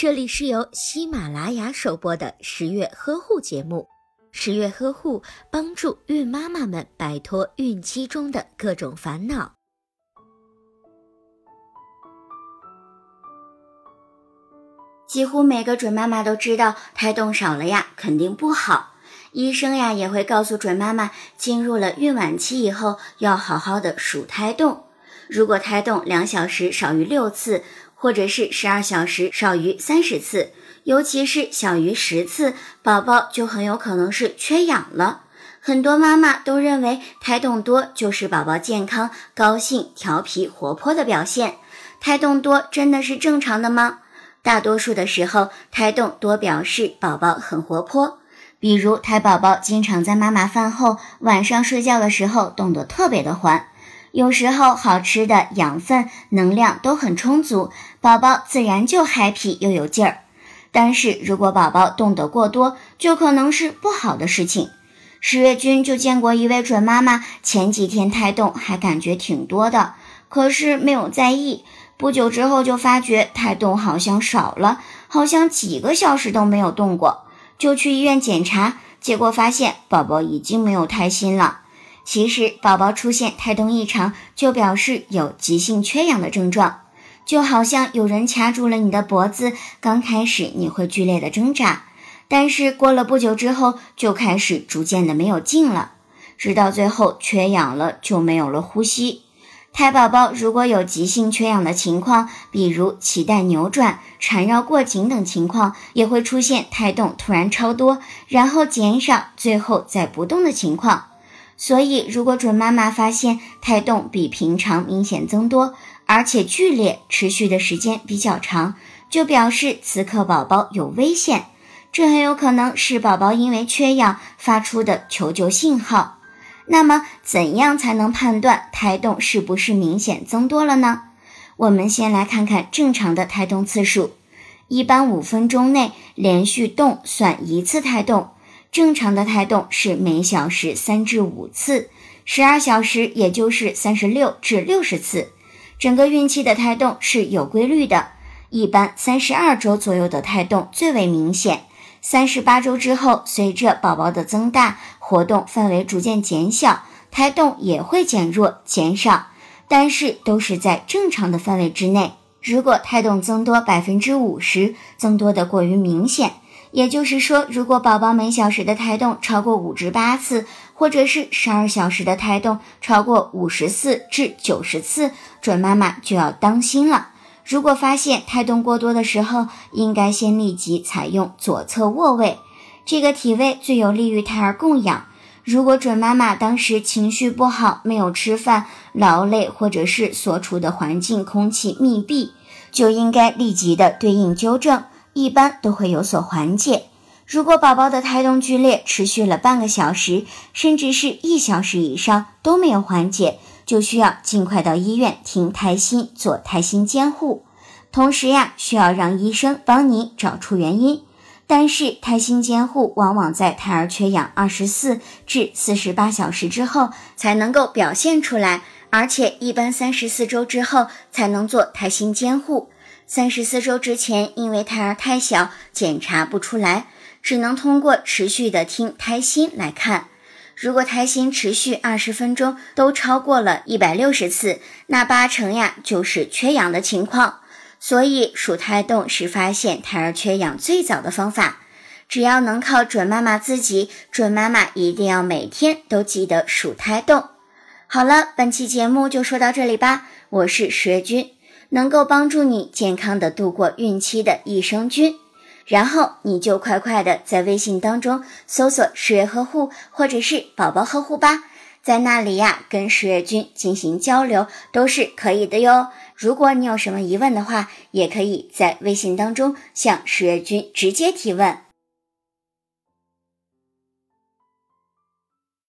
这里是由喜马拉雅首播的十月呵护节目。十月呵护帮助孕妈妈们摆脱孕期中的各种烦恼。几乎每个准妈妈都知道，胎动少了呀，肯定不好。医生呀也会告诉准妈妈，进入了孕晚期以后，要好好的数胎动。如果胎动两小时少于六次，或者是十二小时少于三十次，尤其是小于十次，宝宝就很有可能是缺氧了。很多妈妈都认为胎动多就是宝宝健康、高兴、调皮、活泼的表现。胎动多真的是正常的吗？大多数的时候，胎动多表示宝宝很活泼。比如胎宝宝经常在妈妈饭后、晚上睡觉的时候动得特别的欢。有时候好吃的、养分、能量都很充足，宝宝自然就 happy 又有劲儿。但是如果宝宝动得过多，就可能是不好的事情。十月君就见过一位准妈妈，前几天胎动还感觉挺多的，可是没有在意。不久之后就发觉胎动好像少了，好像几个小时都没有动过，就去医院检查，结果发现宝宝已经没有胎心了。其实，宝宝出现胎动异常，就表示有急性缺氧的症状，就好像有人掐住了你的脖子，刚开始你会剧烈的挣扎，但是过了不久之后，就开始逐渐的没有劲了，直到最后缺氧了，就没有了呼吸。胎宝宝如果有急性缺氧的情况，比如脐带扭转、缠绕过紧等情况，也会出现胎动突然超多，然后减少，最后再不动的情况。所以，如果准妈妈发现胎动比平常明显增多，而且剧烈、持续的时间比较长，就表示此刻宝宝有危险。这很有可能是宝宝因为缺氧发出的求救信号。那么，怎样才能判断胎动是不是明显增多了呢？我们先来看看正常的胎动次数，一般五分钟内连续动算一次胎动。正常的胎动是每小时三至五次，十二小时也就是三十六至六十次。整个孕期的胎动是有规律的，一般三十二周左右的胎动最为明显，三十八周之后，随着宝宝的增大，活动范围逐渐减小，胎动也会减弱减少，但是都是在正常的范围之内。如果胎动增多百分之五十，增多的过于明显。也就是说，如果宝宝每小时的胎动超过五至八次，或者是十二小时的胎动超过五十四至九十次，准妈妈就要当心了。如果发现胎动过多的时候，应该先立即采用左侧卧位，这个体位最有利于胎儿供氧。如果准妈妈当时情绪不好，没有吃饭、劳累，或者是所处的环境空气密闭，就应该立即的对应纠正。一般都会有所缓解。如果宝宝的胎动剧烈持续了半个小时，甚至是一小时以上都没有缓解，就需要尽快到医院听胎心，做胎心监护。同时呀，需要让医生帮你找出原因。但是胎心监护往往在胎儿缺氧二十四至四十八小时之后才能够表现出来，而且一般三十四周之后才能做胎心监护。三十四周之前，因为胎儿太小，检查不出来，只能通过持续的听胎心来看。如果胎心持续二十分钟都超过了一百六十次，那八成呀就是缺氧的情况。所以数胎动是发现胎儿缺氧最早的方法。只要能靠准妈妈自己，准妈妈一定要每天都记得数胎动。好了，本期节目就说到这里吧。我是十月君。能够帮助你健康的度过孕期的益生菌，然后你就快快的在微信当中搜索“十月呵护”或者是“宝宝呵护”吧，在那里呀跟十月君进行交流都是可以的哟。如果你有什么疑问的话，也可以在微信当中向十月君直接提问。